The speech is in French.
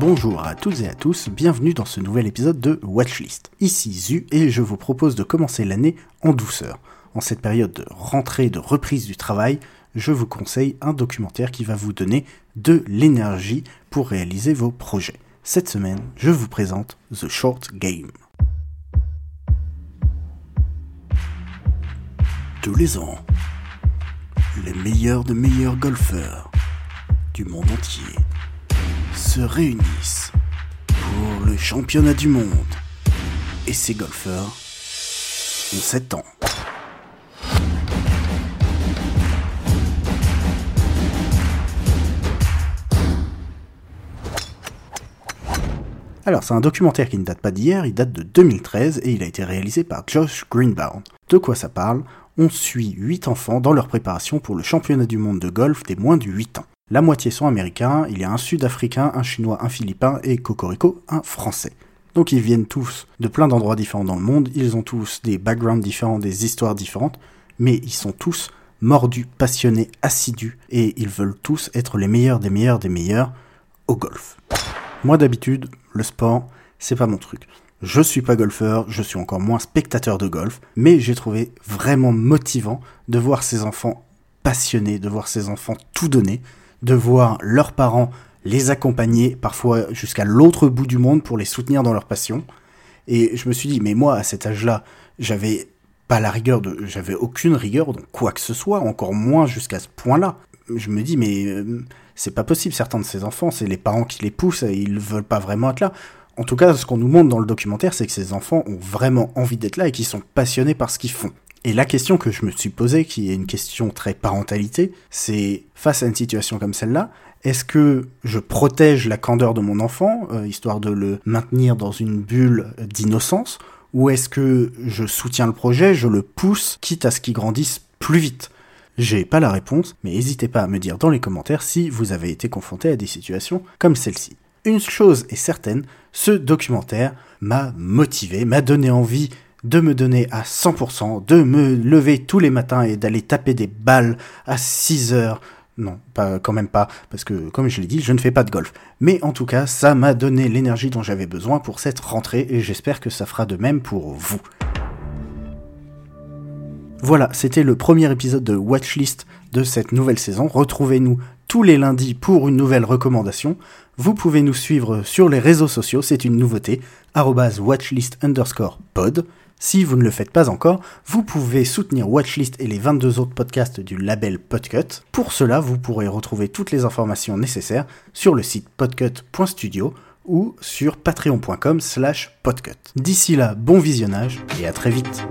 Bonjour à toutes et à tous, bienvenue dans ce nouvel épisode de Watchlist. Ici Zu et je vous propose de commencer l'année en douceur. En cette période de rentrée, de reprise du travail, je vous conseille un documentaire qui va vous donner de l'énergie pour réaliser vos projets. Cette semaine, je vous présente The Short Game. Tous les ans, les meilleurs de meilleurs golfeurs du monde entier se réunissent pour le championnat du monde. Et ces golfeurs ont 7 ans. Alors, c'est un documentaire qui ne date pas d'hier, il date de 2013 et il a été réalisé par Josh Greenbaum. De quoi ça parle? On suit 8 enfants dans leur préparation pour le championnat du monde de golf des moins de 8 ans. La moitié sont américains, il y a un sud-africain, un chinois, un philippin et Cocorico, un français. Donc ils viennent tous de plein d'endroits différents dans le monde, ils ont tous des backgrounds différents, des histoires différentes, mais ils sont tous mordus, passionnés, assidus, et ils veulent tous être les meilleurs des meilleurs des meilleurs au golf. Moi d'habitude, le sport, c'est pas mon truc. Je suis pas golfeur, je suis encore moins spectateur de golf, mais j'ai trouvé vraiment motivant de voir ces enfants passionnés, de voir ces enfants tout donner, de voir leurs parents les accompagner parfois jusqu'à l'autre bout du monde pour les soutenir dans leur passion. Et je me suis dit, mais moi, à cet âge-là, j'avais pas la rigueur de, j'avais aucune rigueur dans quoi que ce soit, encore moins jusqu'à ce point-là. Je me dis, mais euh, c'est pas possible. Certains de ces enfants, c'est les parents qui les poussent et ils veulent pas vraiment être là. En tout cas, ce qu'on nous montre dans le documentaire, c'est que ces enfants ont vraiment envie d'être là et qu'ils sont passionnés par ce qu'ils font. Et la question que je me suis posée, qui est une question très parentalité, c'est face à une situation comme celle-là, est-ce que je protège la candeur de mon enfant, euh, histoire de le maintenir dans une bulle d'innocence, ou est-ce que je soutiens le projet, je le pousse, quitte à ce qu'il grandisse plus vite? J'ai pas la réponse, mais n'hésitez pas à me dire dans les commentaires si vous avez été confronté à des situations comme celle-ci. Une chose est certaine, ce documentaire m'a motivé, m'a donné envie de me donner à 100%, de me lever tous les matins et d'aller taper des balles à 6 heures. Non, pas, quand même pas, parce que comme je l'ai dit, je ne fais pas de golf. Mais en tout cas, ça m'a donné l'énergie dont j'avais besoin pour cette rentrée et j'espère que ça fera de même pour vous. Voilà, c'était le premier épisode de Watchlist de cette nouvelle saison. Retrouvez-nous tous les lundis pour une nouvelle recommandation. Vous pouvez nous suivre sur les réseaux sociaux, c'est une nouveauté, watchlist underscore pod. Si vous ne le faites pas encore, vous pouvez soutenir Watchlist et les 22 autres podcasts du label Podcut. Pour cela, vous pourrez retrouver toutes les informations nécessaires sur le site podcut.studio ou sur patreon.com slash podcut. D'ici là, bon visionnage et à très vite